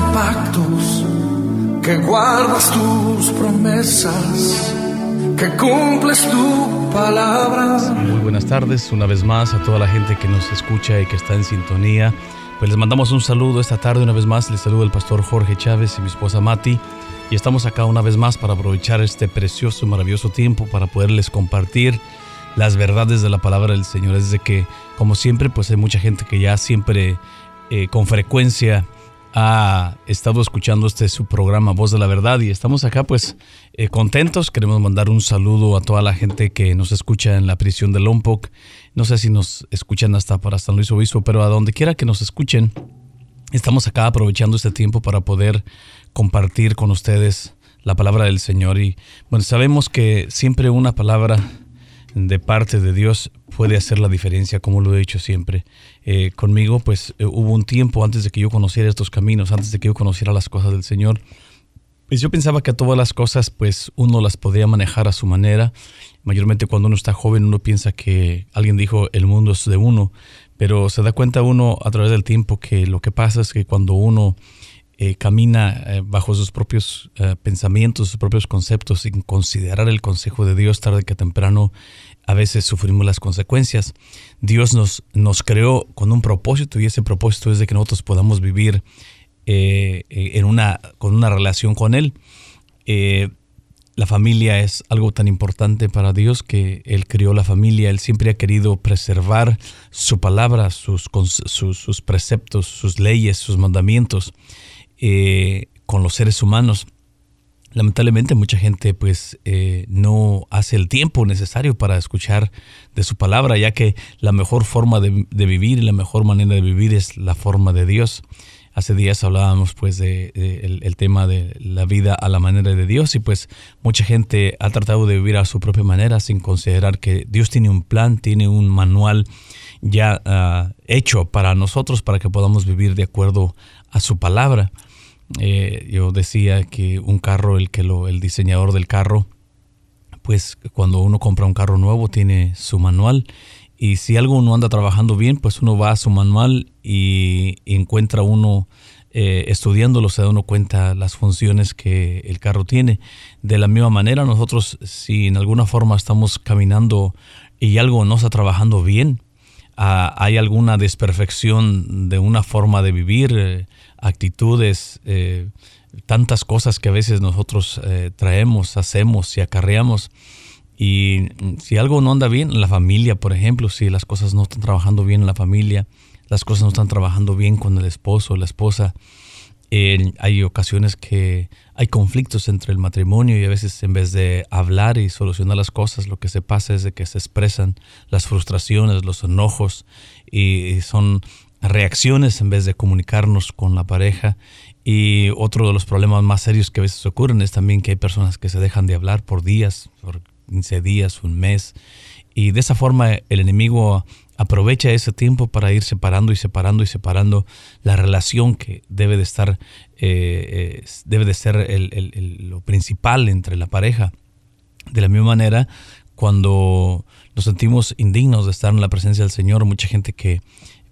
pactos, que guardas tus promesas, que cumples tu palabra. Muy buenas tardes, una vez más a toda la gente que nos escucha y que está en sintonía. Pues les mandamos un saludo esta tarde, una vez más les saludo el pastor Jorge Chávez y mi esposa Mati. Y estamos acá una vez más para aprovechar este precioso maravilloso tiempo para poderles compartir las verdades de la palabra del Señor. Es de que, como siempre, pues hay mucha gente que ya siempre eh, con frecuencia ha estado escuchando este su programa Voz de la Verdad y estamos acá pues eh, contentos. Queremos mandar un saludo a toda la gente que nos escucha en la prisión de Lompoc. No sé si nos escuchan hasta para San Luis Obispo, pero a donde quiera que nos escuchen, estamos acá aprovechando este tiempo para poder compartir con ustedes la palabra del Señor. Y bueno, sabemos que siempre una palabra de parte de Dios puede hacer la diferencia, como lo he dicho siempre. Eh, conmigo, pues eh, hubo un tiempo antes de que yo conociera estos caminos, antes de que yo conociera las cosas del Señor. Pues yo pensaba que todas las cosas, pues uno las podía manejar a su manera. Mayormente cuando uno está joven, uno piensa que alguien dijo el mundo es de uno, pero se da cuenta uno a través del tiempo que lo que pasa es que cuando uno eh, camina eh, bajo sus propios eh, pensamientos, sus propios conceptos, sin considerar el consejo de Dios tarde que temprano, a veces sufrimos las consecuencias. Dios nos, nos creó con un propósito y ese propósito es de que nosotros podamos vivir en una, con una relación con Él. la familia es algo tan importante para Dios que Él creó la familia, Él siempre ha querido preservar su palabra, sus, sus, sus preceptos, sus leyes, sus mandamientos. Eh, con los seres humanos. Lamentablemente mucha gente pues eh, no hace el tiempo necesario para escuchar de su palabra, ya que la mejor forma de, vivir y la mejor manera de vivir es la forma de Dios. Hace días hablábamos pues de, tema de la vida a la manera de Dios y pues mucha gente ha tratado de vivir a su propia manera sin considerar que Dios tiene un plan, tiene un manual ya ah, hecho para nosotros para que podamos vivir de acuerdo a su palabra. Eh, yo decía que un carro, el que lo, el diseñador del carro, pues cuando uno compra un carro nuevo tiene su manual y si algo no anda trabajando bien, pues uno va a su manual y encuentra uno eh, estudiándolo se da uno cuenta las funciones que el carro tiene. De la misma manera, nosotros si en alguna forma estamos caminando y algo no está trabajando bien, ah, hay alguna desperfección de una forma de vivir, eh, actitudes, eh, tantas cosas que a veces nosotros eh, traemos, hacemos y acarreamos. Y si algo no anda bien en la familia, por ejemplo, si las cosas no están trabajando bien en la familia, las cosas no están trabajando bien con el esposo la esposa, hay ocasiones que hay conflictos entre el matrimonio y a veces en vez de hablar y solucionar las cosas, lo que se pasa es de que se expresan las frustraciones, los enojos y son reacciones en vez de comunicarnos con la pareja. Y otro de los problemas más serios que a veces ocurren es también que hay personas que se dejan de hablar por días, por 15 días, un mes. Y de esa forma el enemigo aprovecha ese tiempo para ir separando y separando y separando la relación que debe de estar, eh, debe de ser lo principal entre la pareja. De la misma manera, cuando nos sentimos indignos de estar en la presencia del Señor, mucha gente que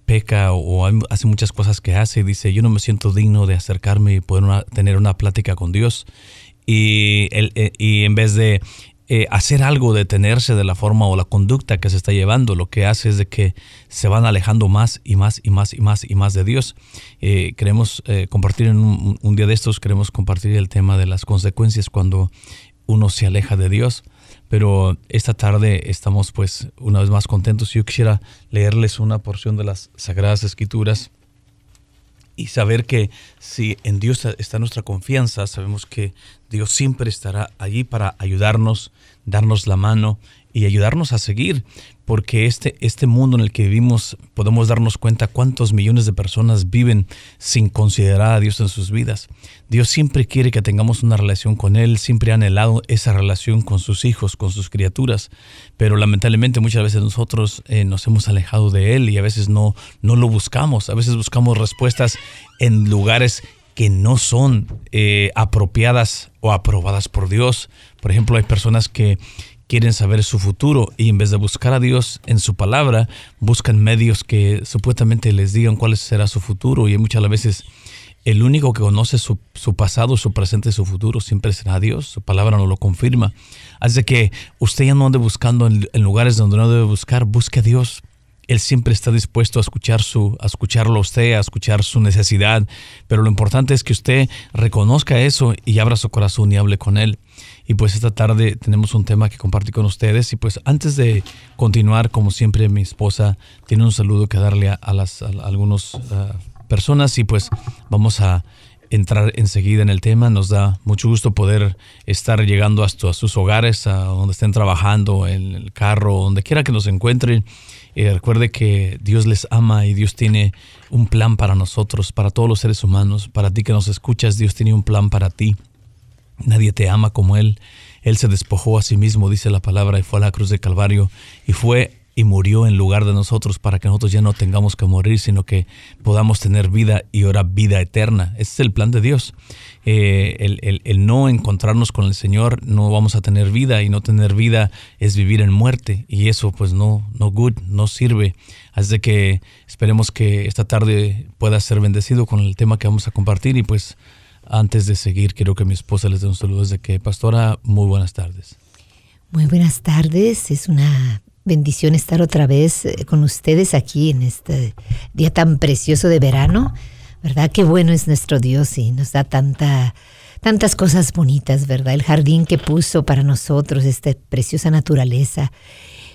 peca o hace muchas cosas que hace y dice, yo no me siento digno de acercarme y poder tener una plática con Dios. Y, el, eh, y en vez de eh, hacer algo, detenerse de la forma o la conducta que se está llevando, lo que hace es de que se van alejando más y más y más y más y más de Dios. Eh, queremos compartir en un, día de estos, queremos compartir el tema de las consecuencias cuando uno se aleja de Dios pero esta tarde estamos pues una vez más contentos. Yo quisiera leerles una porción de las Sagradas Escrituras y saber que si en Dios está nuestra confianza, sabemos que Dios siempre estará allí para ayudarnos, darnos la mano y ayudarnos a seguir, porque este, este mundo en el que vivimos podemos darnos cuenta cuántos millones de personas viven sin considerar a Dios en sus vidas. Dios siempre quiere que tengamos una relación con Él, siempre ha anhelado esa relación con sus hijos, con sus criaturas, pero lamentablemente muchas veces nosotros eh, nos hemos alejado de Él y a veces no, no lo buscamos, a veces buscamos respuestas en lugares que no son eh, apropiadas o aprobadas por Dios. Por ejemplo, hay personas que quieren saber su futuro y en vez de buscar a Dios en su palabra, buscan medios que supuestamente les digan cuál será su futuro y muchas veces el único que conoce su, pasado, su presente su futuro siempre será Dios. Su palabra nos lo confirma. Así que usted ya no ande buscando en, lugares donde no debe buscar, busque a Dios. Él siempre está dispuesto a escuchar su, a escucharlo a usted, a escuchar su necesidad. Pero lo importante es que usted reconozca eso y abra su corazón y hable con Él. Y pues esta tarde tenemos un tema que compartir con ustedes. Y pues antes de continuar, como siempre, mi esposa tiene un saludo que darle a, las, algunos ah, personas y pues vamos a entrar enseguida en el tema. Nos da mucho gusto poder estar llegando hasta sus hogares, a donde estén trabajando, en el carro, donde quiera que nos encuentren. Eh, recuerde que Dios les ama y Dios tiene un plan para nosotros, para todos los seres humanos. Para ti que nos escuchas, Dios tiene un plan para ti. Nadie te ama como Él. Él se despojó a sí mismo, dice la palabra, y fue a la cruz de Calvario y fue y murió en lugar de nosotros para que nosotros ya no tengamos que morir, sino que podamos tener vida y ahora vida eterna. Ese es el plan de Dios. Eh, el, no encontrarnos con el Señor, no vamos a tener vida y no tener vida es vivir en muerte y eso pues no, no good, no sirve. Así que esperemos que esta tarde pueda ser bendecido con el tema que vamos a compartir y pues antes de seguir quiero que mi esposa les dé un saludo desde que pastora, muy buenas tardes. Muy buenas tardes, es una bendición estar otra vez eh, con ustedes aquí en este día tan precioso de verano. ¿Verdad? Qué bueno es nuestro Dios y nos da tanta, tantas cosas bonitas, ¿verdad? El jardín que puso para nosotros, esta preciosa naturaleza.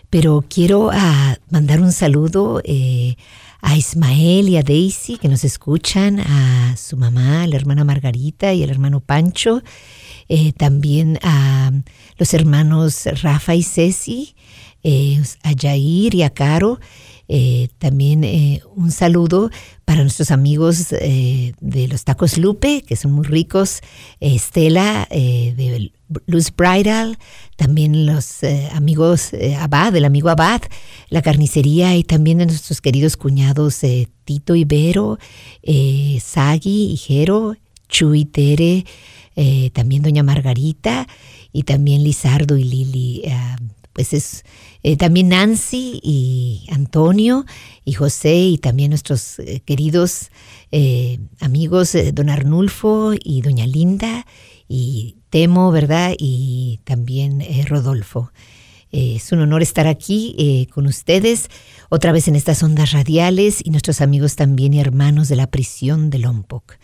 Pero quiero ah, mandar un saludo eh, a Ismael y a Daisy que nos escuchan, a su mamá, la hermana Margarita y al hermano Pancho, eh, también a los hermanos Rafa y Ceci, eh, a Jair y a Caro. Eh, también eh, un saludo para nuestros amigos de los tacos Lupe, que son muy ricos. Estela de Luz Bridal, también los amigos Abad, el amigo Abad, la carnicería y también de nuestros queridos cuñados Tito y Vero, Sagi y Jero, Chuy Tere, también doña Margarita y también Lizardo y Lili. Pues es eh, también Nancy y Antonio y José y también nuestros eh, queridos eh, amigos don Arnulfo y doña Linda y Temo, ¿verdad? Y también Rodolfo. es un honor estar aquí con ustedes otra vez en estas ondas radiales y nuestros amigos también y hermanos de la prisión de Lompoc.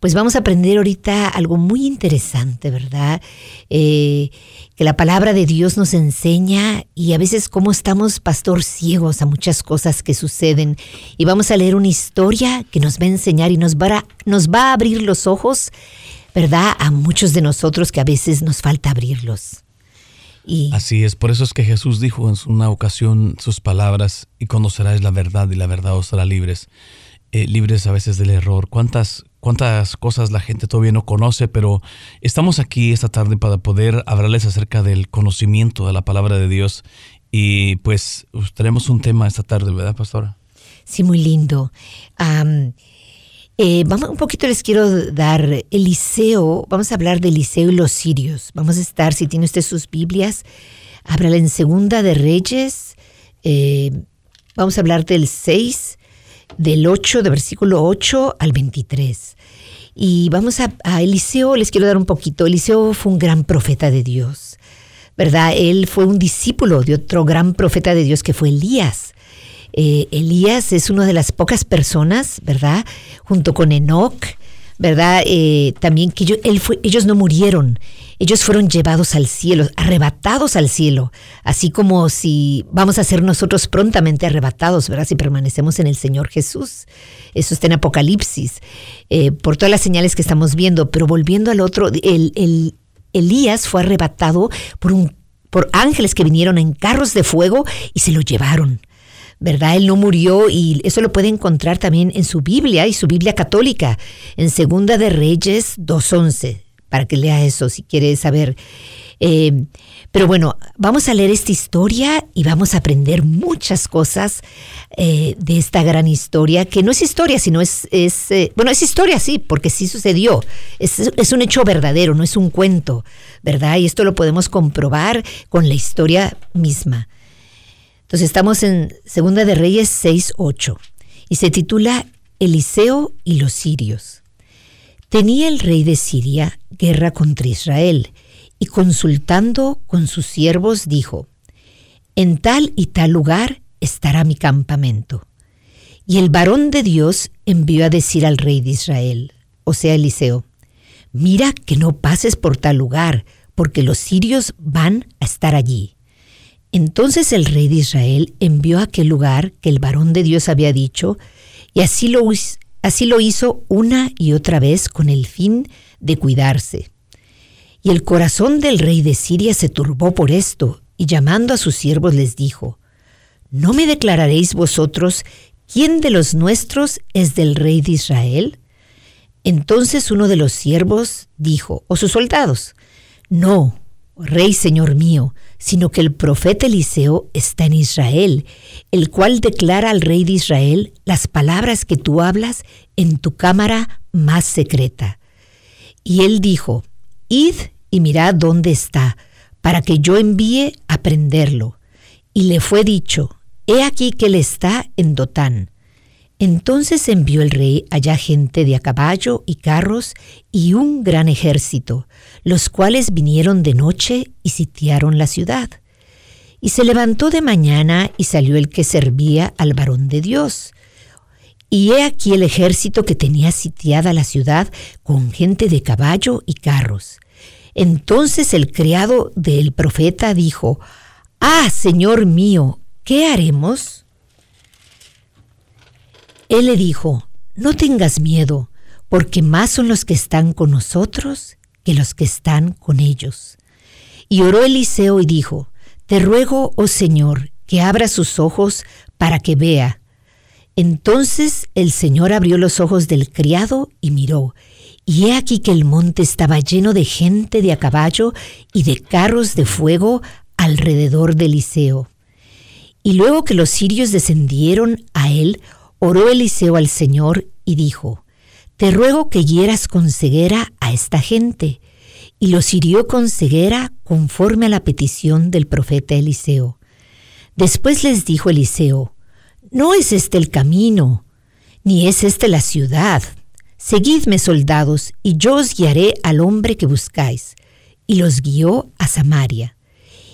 Pues vamos a aprender ahorita algo muy interesante, ¿verdad? Eh, que la palabra de Dios nos enseña y a veces cómo estamos, pastor, ciegos a muchas cosas que suceden. Y vamos a leer una historia que nos va a enseñar y nos va a, nos va a abrir los ojos, ¿verdad? A muchos de nosotros que a veces nos falta abrirlos. Y Así es, por eso es que Jesús dijo en una ocasión sus palabras, y conocerás la verdad y la verdad os hará libres. Eh, libres a veces del error. ¿Cuántas, cuántas cosas la gente todavía no conoce, pero estamos aquí esta tarde para poder hablarles acerca del conocimiento de la palabra de Dios. Y pues tenemos un tema esta tarde, ¿verdad, pastora? Sí, muy lindo. Eh, vamos, un poquito les quiero dar Eliseo, vamos a hablar de Eliseo y los sirios. Vamos a estar, si tiene usted sus Biblias, ábrala en Segunda de Reyes. Eh, vamos a hablar del 6 del 8, de versículo 8 al 23. Y vamos a, Eliseo, les quiero dar un poquito. Eliseo fue un gran profeta de Dios, ¿verdad? Él fue un discípulo de otro gran profeta de Dios que fue Elías. Eh, Elías es una de las pocas personas, ¿verdad? Junto con Enoch, ¿verdad? Eh, también que ellos no murieron, ellos fueron llevados al cielo, arrebatados al cielo, así como si vamos a ser nosotros prontamente arrebatados, ¿verdad? Si permanecemos en el Señor Jesús. Eso está en Apocalipsis, eh, por todas las señales que estamos viendo, pero volviendo al otro, el, Elías fue arrebatado por, un, por ángeles que vinieron en carros de fuego y se lo llevaron. ¿verdad? Él no murió y eso lo puede encontrar también en su Biblia y su Biblia católica, en Segunda de Reyes 2.11, para que lea eso si quiere saber. Eh, pero bueno, vamos a leer esta historia y vamos a aprender muchas cosas eh, de esta gran historia, que no es historia, sino es, eh, bueno, es historia, sí, porque sí sucedió. Es, es, un hecho verdadero, no es un cuento, ¿verdad? Y esto lo podemos comprobar con la historia misma. Entonces estamos en Segunda de Reyes 6.8 y se titula Eliseo y los sirios. Tenía el rey de Siria guerra contra Israel, y consultando con sus siervos dijo, En tal y tal lugar estará mi campamento. Y el varón de Dios envió a decir al rey de Israel, o sea, Eliseo, Mira que no pases por tal lugar, porque los sirios van a estar allí. Entonces el rey de Israel envió a aquel lugar que el varón de Dios había dicho, y así lo, así lo hizo una y otra vez con el fin de cuidarse. Y el corazón del rey de Siria se turbó por esto, y llamando a sus siervos les dijo, ¿No me declararéis vosotros quién de los nuestros es del rey de Israel? Entonces uno de los siervos dijo, o sus soldados, No, rey señor mío, sino que el profeta Eliseo está en Israel, el cual declara al rey de Israel las palabras que tú hablas en tu cámara más secreta. Y él dijo, Id y mirad dónde está, para que yo envíe a prenderlo. Y le fue dicho, He aquí que él está en Dotán. Entonces envió el rey allá gente de a caballo y carros y un gran ejército, los cuales vinieron de noche y sitiaron la ciudad. Y se levantó de mañana y salió el que servía al varón de Dios. Y he aquí el ejército que tenía sitiada la ciudad con gente de caballo y carros. Entonces el criado del profeta dijo, Ah, Señor mío, ¿qué haremos? Él le dijo, no tengas miedo, porque más son los que están con nosotros los que están con ellos. Y oró Eliseo y dijo, Te ruego, oh Señor, que abra sus ojos para que vea. Entonces el Señor abrió los ojos del criado y miró, y he aquí que el monte estaba lleno de gente de a caballo y de carros de fuego alrededor de Eliseo. Y luego que los sirios descendieron a él, Oró Eliseo al Señor y dijo, Te ruego que hieras con ceguera a esta gente. Y los hirió con ceguera conforme a la petición del profeta Eliseo. Después les dijo Eliseo, No es este el camino, ni es este la ciudad. Seguidme, soldados, y yo os guiaré al hombre que buscáis. Y los guió a Samaria.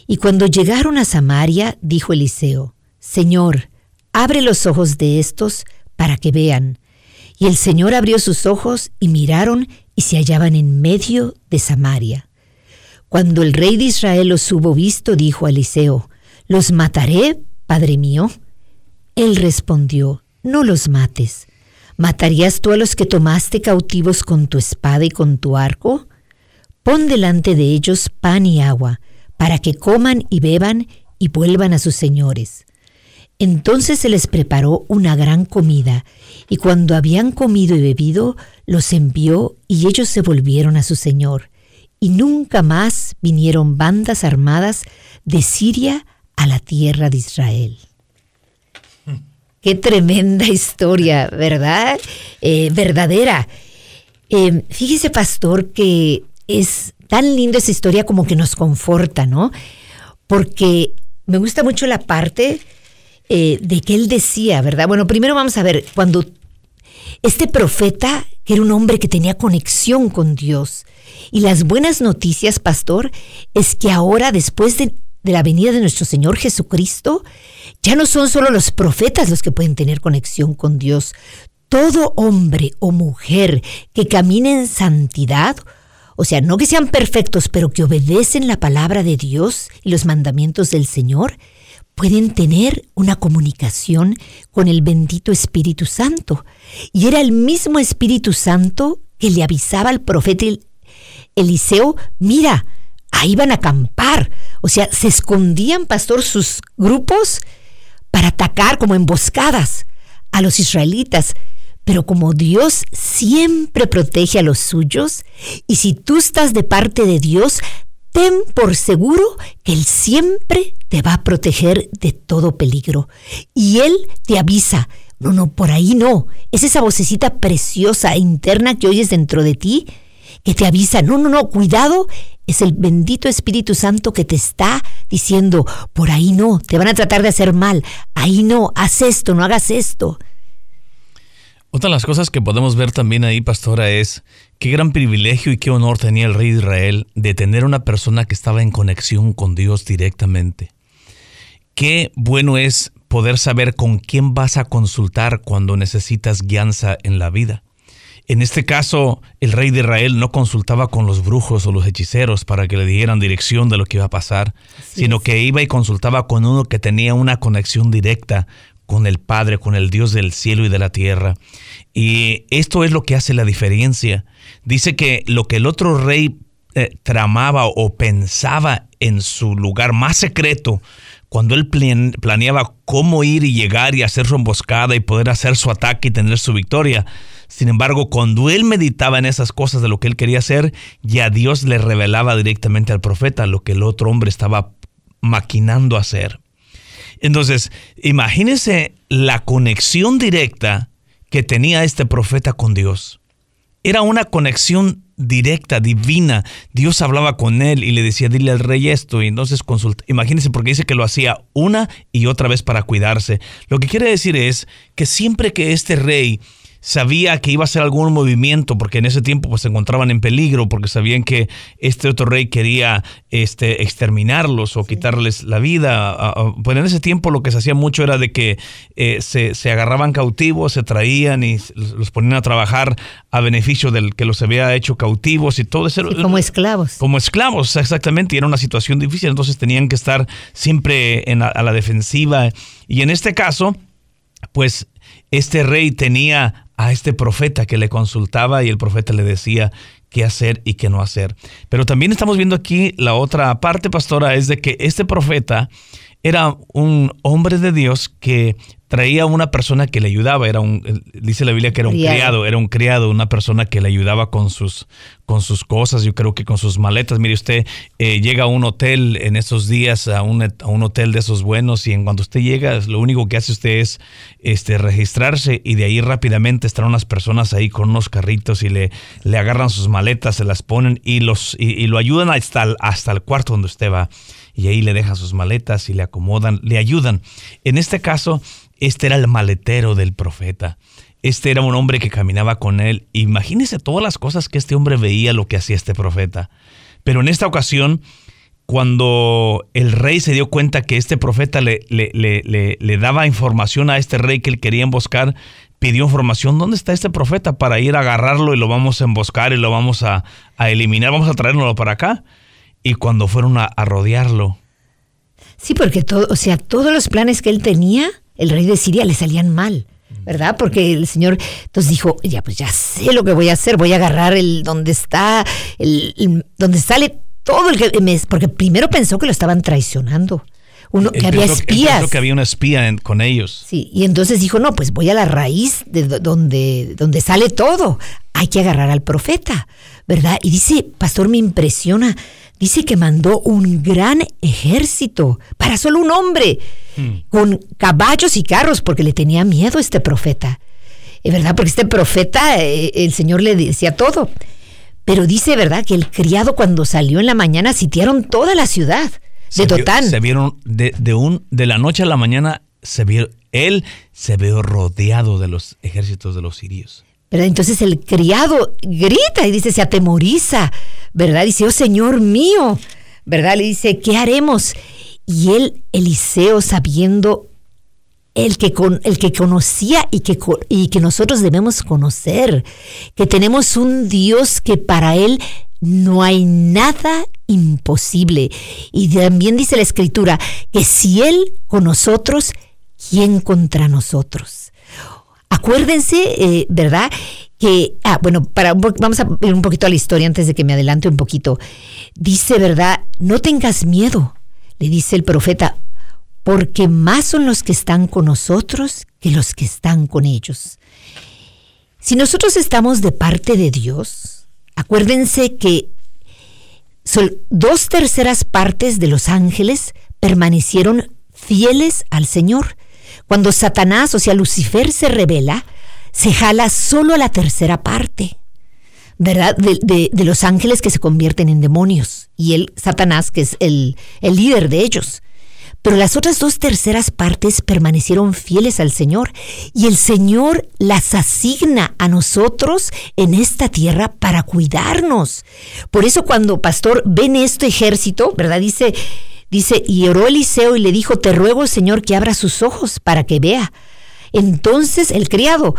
Y cuando llegaron a Samaria, dijo Eliseo, Señor, abre los ojos de estos para que vean. Y el Señor abrió sus ojos y miraron y se hallaban en medio de Samaria. Cuando el rey de Israel los hubo visto, dijo a Eliseo, ¿Los mataré, padre mío? Él respondió, No los mates. ¿Matarías tú a los que tomaste cautivos con tu espada y con tu arco? Pon delante de ellos pan y agua, para que coman y beban y vuelvan a sus señores. Entonces se les preparó una gran comida, y cuando habían comido y bebido, los envió y ellos se volvieron a su señor. Y nunca más vinieron bandas armadas de Siria a la tierra de Israel. Qué tremenda historia, ¿verdad? Eh, verdadera. Eh, fíjese, pastor, que es tan linda esa historia como que nos conforta, ¿no? Porque me gusta mucho la parte eh, de que él decía, ¿verdad? Bueno, primero vamos a ver, cuando este profeta, que era un hombre que tenía conexión con Dios, y las buenas noticias, pastor, es que ahora, después de, de la venida de nuestro Señor Jesucristo, ya no son solo los profetas los que pueden tener conexión con Dios. Todo hombre o mujer que camine en santidad, o sea, no que sean perfectos, pero que obedecen la palabra de Dios y los mandamientos del Señor, pueden tener una comunicación con el bendito Espíritu Santo. Y era el mismo Espíritu Santo que le avisaba al profeta Eliseo, mira, ahí van a acampar. O sea, se escondían, pastor, sus grupos para atacar como emboscadas a los israelitas. Pero como Dios siempre protege a los suyos, y si tú estás de parte de Dios, ten por seguro que Él siempre te va a proteger de todo peligro. Y Él te avisa, no, no, por ahí no. Es esa vocecita preciosa e interna que oyes dentro de ti que te avisa, no, no, no, cuidado, es el bendito Espíritu Santo que te está diciendo, por ahí no, te van a tratar de hacer mal, ahí no, haz esto, no hagas esto. Otra de las cosas que podemos ver también ahí, pastora, es Qué gran privilegio y qué honor tenía el rey de Israel de tener una persona que estaba en conexión con Dios directamente. Qué bueno es poder saber con quién vas a consultar cuando necesitas guianza en la vida. En este caso, el rey de Israel no consultaba con los brujos o los hechiceros para que le dieran dirección de lo que iba a pasar, sino que iba y consultaba con uno que tenía una conexión directa con el Padre, con el Dios del cielo y de la tierra. Y esto es lo que hace la diferencia. Dice que lo que el otro rey eh, tramaba o pensaba en su lugar más secreto, cuando él planeaba cómo ir y llegar y hacer su emboscada y poder hacer su ataque y tener su victoria, sin embargo, cuando él meditaba en esas cosas de lo que él quería hacer, ya Dios le revelaba directamente al profeta lo que el otro hombre estaba maquinando hacer. Entonces, imagínese la conexión directa que tenía este profeta con Dios. Era una conexión directa, divina. Dios hablaba con él y le decía, dile al rey esto. Y entonces consulta. Imagínense, porque dice que lo hacía una y otra vez para cuidarse. Lo que quiere decir es que siempre que este rey sabía que iba a hacer algún movimiento porque en ese tiempo pues se encontraban en peligro porque sabían que este otro rey quería este exterminarlos o quitarles la vida. Pues en ese tiempo lo que se hacía mucho era de que eh, se, agarraban cautivos se traían y los ponían a trabajar a beneficio del que los había hecho cautivos y todo eso. Como esclavos. Como esclavos exactamente y era una situación difícil. Entonces tenían que estar siempre a la defensiva. Y en este caso pues este rey tenía a este profeta que le consultaba y el profeta le decía qué hacer y qué no hacer. Pero también estamos viendo aquí la otra parte, pastora, es de que este profeta era un hombre de Dios que traía una persona que le ayudaba, era un, dice la Biblia que era un criado. era un criado, una persona que le ayudaba con sus, con sus cosas, yo creo que con sus maletas. Mire usted, eh, llega a un hotel en esos días, a un, a un, hotel de esos buenos, y en cuanto usted llega, lo único que hace usted es este, registrarse y de ahí rápidamente están unas personas ahí con unos carritos y le, le agarran sus maletas, se las ponen y, los, y, lo ayudan hasta hasta el cuarto donde usted va. Y ahí le dejan sus maletas y le acomodan, le ayudan. En este caso, este era el maletero del profeta. Este era un hombre que caminaba con él. Imagínese todas las cosas que este hombre veía lo que hacía este profeta. Pero en esta ocasión, cuando el rey se dio cuenta que este profeta le, le, le, le, daba información a este rey que él quería emboscar, pidió información, ¿dónde está este profeta? Para ir a agarrarlo y lo vamos a emboscar y lo vamos a, eliminar, vamos a traerlo para acá. Y cuando fueron a, a rodearlo. Sí, porque todo, o sea, todos los planes que él tenía el rey de Siria le salían mal. ¿verdad? Porque el Señor entonces dijo, ya pues ya sé lo que voy a hacer, voy a agarrar el donde está, el, donde sale todo el que porque primero pensó que lo estaban traicionando. Uno, que había espías. que había una espía con ellos. Sí, y entonces dijo, no, pues voy a la raíz de donde, donde sale todo. Hay que agarrar al profeta, ¿verdad? Y dice, pastor, me impresiona dice que mandó un gran ejército para solo un hombre, hmm. con caballos y carros, porque le tenía miedo a este profeta. Es verdad, porque este profeta, eh, el Señor le decía todo. Pero dice, ¿verdad?, que el criado cuando salió en la mañana sitiaron toda la ciudad de Dotán. se vieron de, de, un, de la noche a la mañana, se vio, él se vio rodeado de los ejércitos de los sirios. Entonces el criado grita y dice, se atemoriza, ¿verdad? Dice, oh Señor mío, ¿verdad? Le dice, ¿qué haremos? Y él, Eliseo, sabiendo el que, con, el que conocía y que, y que nosotros debemos conocer, que tenemos un Dios que para él no hay nada imposible. Y también dice la escritura que si él con nosotros, ¿quién contra nosotros? Acuérdense, eh, ¿verdad? Que, ah, bueno, para, vamos a ir un poquito a la historia antes de que me adelante un poquito. Dice, ¿verdad? No tengas miedo, le dice el profeta, porque más son los que están con nosotros que los que están con ellos. Si nosotros estamos de parte de Dios, acuérdense que son dos terceras partes de los ángeles permanecieron fieles al Señor cuando Satanás, o sea, Lucifer se revela, se jala solo a la tercera parte, ¿verdad? De, los ángeles que se convierten en demonios y el Satanás, que es el, el líder de ellos. pero las otras dos terceras partes permanecieron fieles al Señor y el Señor las asigna a nosotros en esta tierra para cuidarnos. Por eso cuando pastor ven este ejército, ¿verdad? Dice, dice, y oró Eliseo y le dijo, te ruego Señor que abra sus ojos para que vea. Entonces el criado,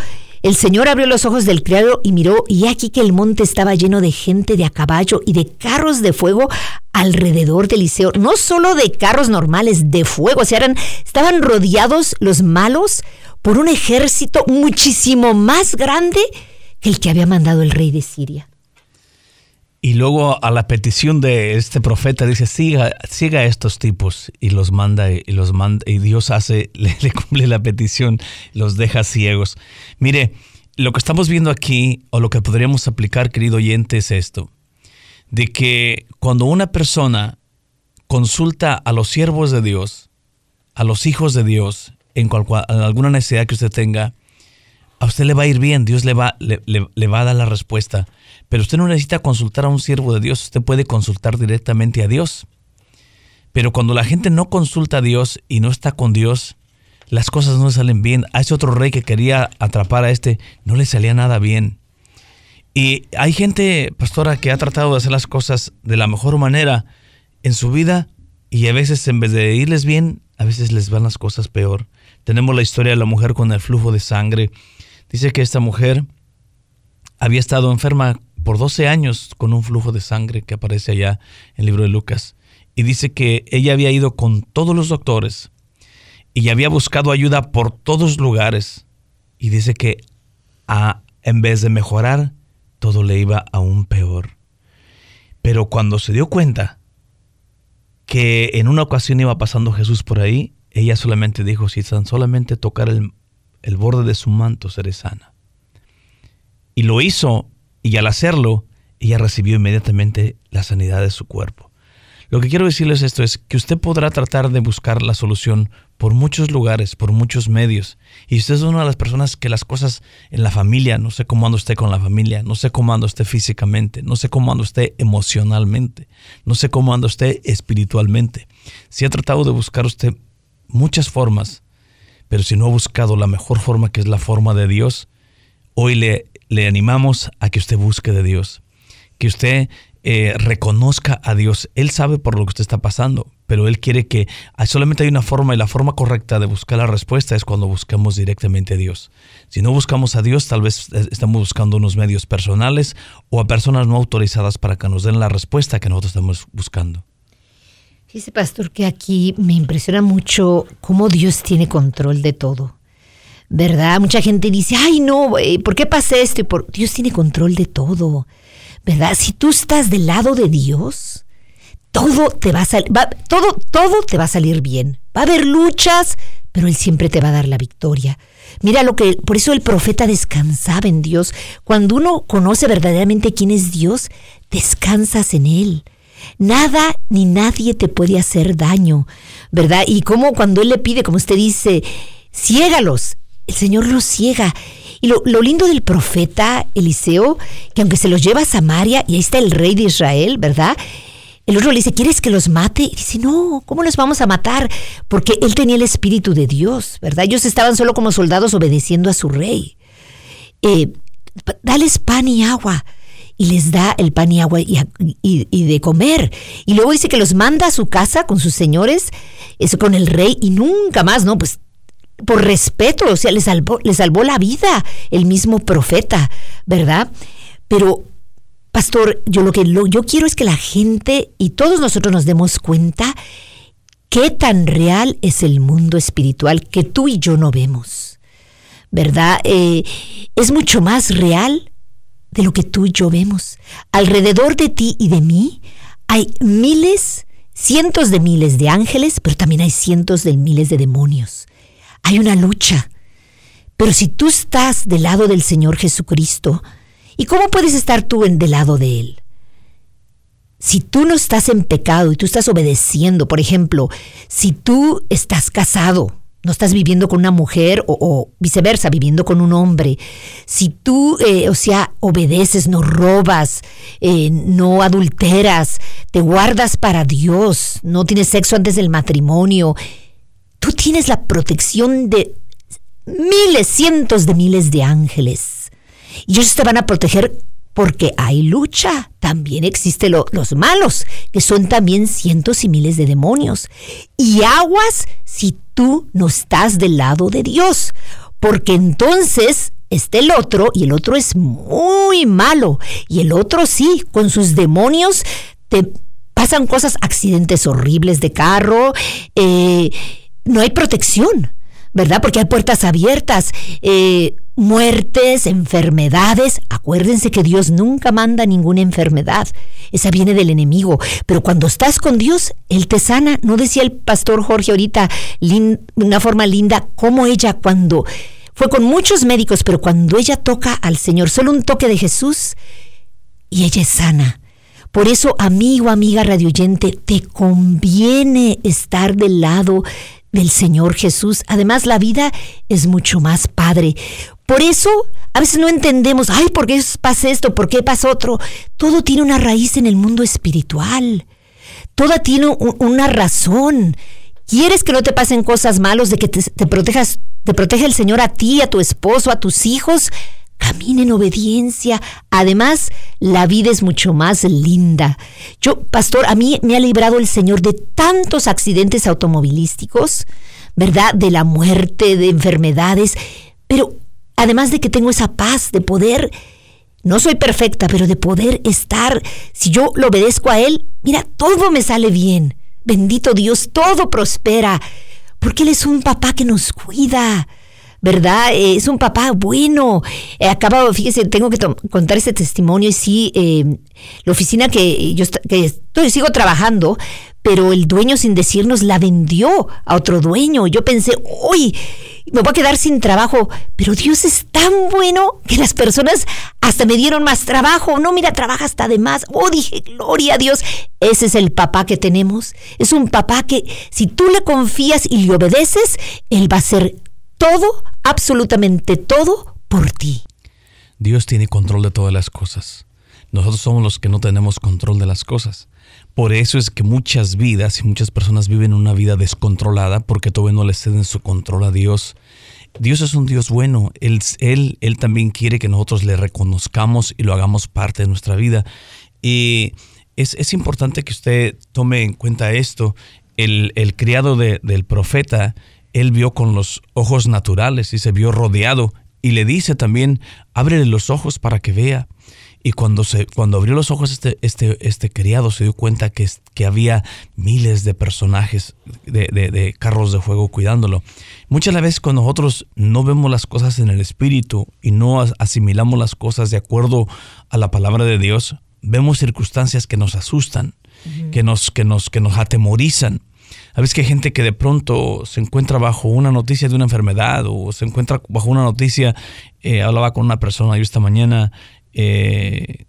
el Señor abrió los ojos del criado y miró, y aquí que el monte estaba lleno de gente de a caballo y de carros de fuego alrededor de Eliseo. No solo de carros normales, de fuego. O sea, eran, estaban rodeados los malos por un ejército muchísimo más grande que el que había mandado el rey de Siria. Y luego a la petición de este profeta dice, siga, siga a estos tipos y los manda y los manda y Dios hace, le, cumple la petición, los deja ciegos. Mire, lo que estamos viendo aquí o lo que podríamos aplicar, querido oyente, es esto, de que cuando una persona consulta a los siervos de Dios, a los hijos de Dios, en, alguna necesidad que usted tenga, a usted le va a ir bien, Dios le va, le va a dar la respuesta. Pero usted no necesita consultar a un siervo de Dios, usted puede consultar directamente a Dios. Pero cuando la gente no consulta a Dios y no está con Dios, las cosas no salen bien. A ese otro rey que quería atrapar a este, no le salía nada bien. Y hay gente, pastora, que ha tratado de hacer las cosas de la mejor manera en su vida y a veces en vez de irles bien, a veces les van las cosas peor. Tenemos la historia de la mujer con el flujo de sangre. Dice que esta mujer había estado enferma por 12 años con un flujo de sangre que aparece allá en el libro de Lucas. Y dice que ella había ido con todos los doctores y había buscado ayuda por todos lugares. Y dice que a, en vez de mejorar, todo le iba aún peor. Pero cuando se dio cuenta que en una ocasión iba pasando Jesús por ahí, ella solamente dijo, si tan solamente tocar el, el borde de su manto, seré sana. Y lo hizo y al hacerlo, ella recibió inmediatamente la sanidad de su cuerpo. Lo que quiero decirles esto es que usted podrá tratar de buscar la solución por muchos lugares, por muchos medios. Y usted es una de las personas que las cosas en la familia, no sé cómo anda usted con la familia, no sé cómo anda usted físicamente, no sé cómo anda usted emocionalmente, no sé cómo anda usted espiritualmente. Si ha tratado de buscar usted muchas formas, pero si no ha buscado la mejor forma que es la forma de Dios, hoy le le animamos a que usted busque de Dios, que usted eh, reconozca a Dios. Él sabe por lo que usted está pasando, pero Él quiere que solamente hay una forma y la forma correcta de buscar la respuesta es cuando buscamos directamente a Dios. Si no buscamos a Dios, tal vez estamos buscando unos medios personales o a personas no autorizadas para que nos den la respuesta que nosotros estamos buscando. Dice pastor que aquí me impresiona mucho cómo Dios tiene control de todo. ¿Verdad? Mucha gente dice, ay no, ¿por qué pasa esto? por... Dios tiene control de todo, ¿verdad? Si tú estás del lado de Dios, todo te va a salir, todo, todo te va a salir bien. Va a haber luchas, pero Él siempre te va a dar la victoria. Mira lo que, por eso el profeta descansaba en Dios. Cuando uno conoce verdaderamente quién es Dios, descansas en Él. Nada ni nadie te puede hacer daño, ¿verdad? Y como cuando Él le pide, como usted dice, ciégalos, el Señor los ciega. Y lo, lindo del profeta Eliseo, que aunque se los lleva a Samaria, y ahí está el rey de Israel, ¿verdad? El otro le dice, ¿quieres que los mate? Y dice, no, ¿cómo los vamos a matar? Porque él tenía el espíritu de Dios, ¿verdad? Ellos estaban solo como soldados obedeciendo a su rey. Eh, dales pan y agua. Y les da el pan y agua y, y, de comer. Y luego dice que los manda a su casa con sus señores, eso con el rey, y nunca más, ¿no? Pues por respeto, o sea, le salvó, le salvó la vida el mismo profeta, ¿verdad? Pero, pastor, yo lo que yo quiero es que la gente y todos nosotros nos demos cuenta qué tan real es el mundo espiritual que tú y yo no vemos, ¿verdad? Eh, es mucho más real de lo que tú y yo vemos. Alrededor de ti y de mí hay miles, cientos de miles de ángeles, pero también hay cientos de miles de demonios hay una lucha. Pero si tú estás del lado del Señor Jesucristo, ¿y cómo puedes estar tú en del lado de Él? Si tú no estás en pecado y tú estás obedeciendo, por ejemplo, si tú estás casado, no estás viviendo con una mujer o, viceversa, viviendo con un hombre, si tú, eh, o sea, obedeces, no robas, eh, no adulteras, te guardas para Dios, no tienes sexo antes del matrimonio, tú tienes la protección de miles, cientos de miles de ángeles. Y ellos te van a proteger porque hay lucha. También existen los malos, que son también cientos y miles de demonios. Y aguas si tú no estás del lado de Dios, porque entonces está el otro y el otro es muy malo. Y el otro sí, con sus demonios te pasan cosas, accidentes horribles de carro, eh, no hay protección. ¿verdad? Porque hay puertas abiertas, eh, muertes, enfermedades. Acuérdense que Dios nunca manda ninguna enfermedad. Esa viene del enemigo. Pero cuando estás con Dios, Él te sana. ¿No decía el pastor Jorge ahorita de una forma linda cómo ella cuando fue con muchos médicos, pero cuando ella toca al Señor, solo un toque de Jesús, y ella es sana. Por eso, amigo, amiga radioyente, te conviene estar del lado del Señor Jesús. Además, la vida es mucho más padre. Por eso, a veces no entendemos, ay, ¿por qué pasa esto? ¿Por qué pasa otro? Todo tiene una raíz en el mundo espiritual. Todo tiene una razón. ¿Quieres que no te pasen cosas malas, de que te, te protejas, te protege el Señor a ti, a tu esposo, a tus hijos? Camina en obediencia. Además, la vida es mucho más linda. Yo, pastor, a mí me ha librado el Señor de tantos accidentes automovilísticos, ¿verdad? De la muerte, de enfermedades, pero además de que tengo esa paz de poder, no soy perfecta, pero de poder estar, si yo lo obedezco a Él, mira, todo me sale bien. Bendito Dios, todo prospera, porque Él es un papá que nos cuida. ¿Verdad? Eh, es un papá bueno. Eh, acabo, fíjese, tengo que contar este testimonio y sí, eh, la oficina que yo que estoy, sigo trabajando, pero el dueño sin decirnos la vendió a otro dueño. Yo pensé, uy, me voy a quedar sin trabajo, pero Dios es tan bueno que las personas hasta me dieron más trabajo. No, mira, trabaja hasta de más. Oh, dije, gloria a Dios. Ese es el papá que tenemos. Es un papá que si tú le confías y le obedeces, Él va a ser todo, absolutamente todo por ti. Dios tiene control de todas las cosas. Nosotros somos los que no tenemos control de las cosas. Por eso es que muchas vidas y muchas personas viven una vida descontrolada porque todavía no le ceden su control a Dios. Dios es un Dios bueno. Él, él, él también quiere que nosotros le reconozcamos y lo hagamos parte de nuestra vida. Y es, es importante que usted tome en cuenta esto. El, el criado de, del profeta él vio con los ojos naturales y se vio rodeado y le dice también, ábrele los ojos para que vea. Y cuando, se, cuando abrió los ojos este, este, este criado se dio cuenta que, que había miles de personajes de, de, carros de fuego cuidándolo. Muchas veces cuando nosotros no vemos las cosas en el espíritu y no asimilamos las cosas de acuerdo a la palabra de Dios, vemos circunstancias que nos asustan, que, nos, que, nos, que nos atemorizan. A veces que hay gente que de pronto se encuentra bajo una noticia de una enfermedad o se encuentra bajo una noticia, eh, hablaba con una persona yo esta mañana eh,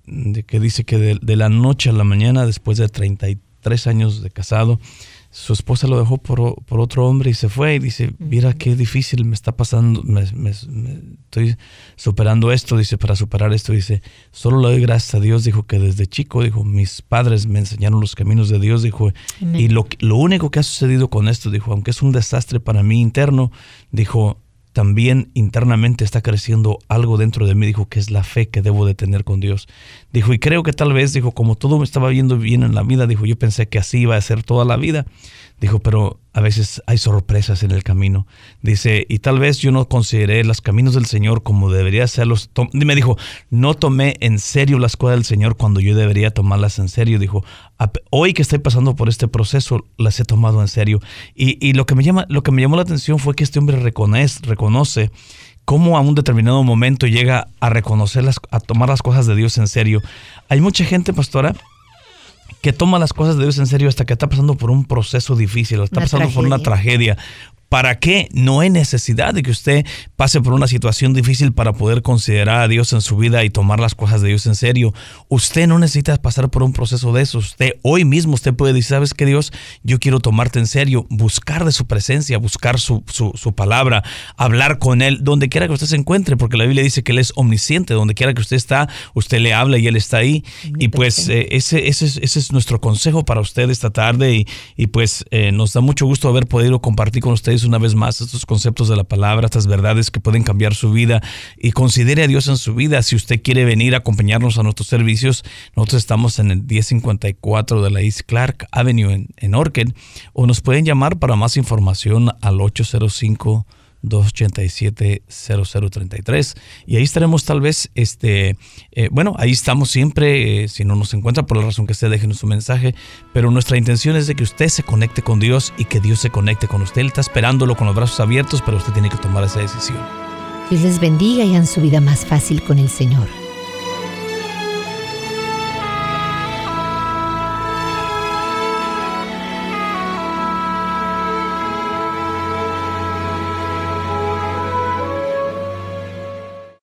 que dice que de, de, la noche a la mañana, después de 33 años de casado, su esposa lo dejó por, por, otro hombre y se fue y dice, mira qué difícil me está pasando, me, estoy superando esto, dice, para superar esto, dice, solo le doy gracias a Dios, dijo que desde chico, dijo, mis padres me enseñaron los caminos de Dios, dijo, y lo, lo único que ha sucedido con esto, dijo, aunque es un desastre para mí interno, dijo, también internamente está creciendo algo dentro de mí, dijo, que es la fe que debo de tener con Dios. Dijo, y creo que tal vez, dijo, como todo me estaba viendo bien en la vida, dijo, yo pensé que así iba a ser toda la vida. Dijo, pero a veces hay sorpresas en el camino. Dice, y tal vez yo no consideré los caminos del Señor como debería serlos. Me dijo, no tomé en serio las cosas del Señor cuando yo debería tomarlas en serio. Dijo, hoy que estoy pasando por este proceso, las he tomado en serio. Y, y lo, que me llama, lo que me llamó la atención fue que este hombre reconoce, reconoce cómo a un determinado momento llega a reconocerlas, a tomar las cosas de Dios en serio. Hay mucha gente, pastora, que toma las cosas de Dios en serio hasta que está pasando por un proceso difícil, está pasando por una tragedia, ¿Para qué? No hay necesidad de que usted pase por una situación difícil para poder considerar a Dios en su vida y tomar las cosas de Dios en serio. Usted no necesita pasar por un proceso de eso. Usted hoy mismo usted puede decir, ¿sabes qué Dios? Yo quiero tomarte en serio, buscar de su presencia, buscar su, su, palabra, hablar con Él, donde quiera que usted se encuentre, porque la Biblia dice que Él es omnisciente, donde quiera que usted está, usted le habla y Él está ahí. y pues eh, ese, ese, ese, es nuestro consejo para usted esta tarde y, y pues eh, nos da mucho gusto haber podido compartir con ustedes una vez más estos conceptos de la palabra, estas verdades que pueden cambiar su vida y considere a Dios en su vida. Si usted quiere venir a acompañarnos a nuestros servicios, nosotros estamos en el 1054 de la East Clark Avenue en, en Orchid o nos pueden llamar para más información al 805 287-0033. Y ahí estaremos tal vez, este, eh, bueno, ahí estamos siempre, eh, si no nos encuentra por la razón que esté, déjenos su mensaje, pero nuestra intención es de que usted se conecte con Dios y que Dios se conecte con usted. Él está esperándolo con los brazos abiertos, pero usted tiene que tomar esa decisión. Dios les bendiga y hagan su vida más fácil con el Señor.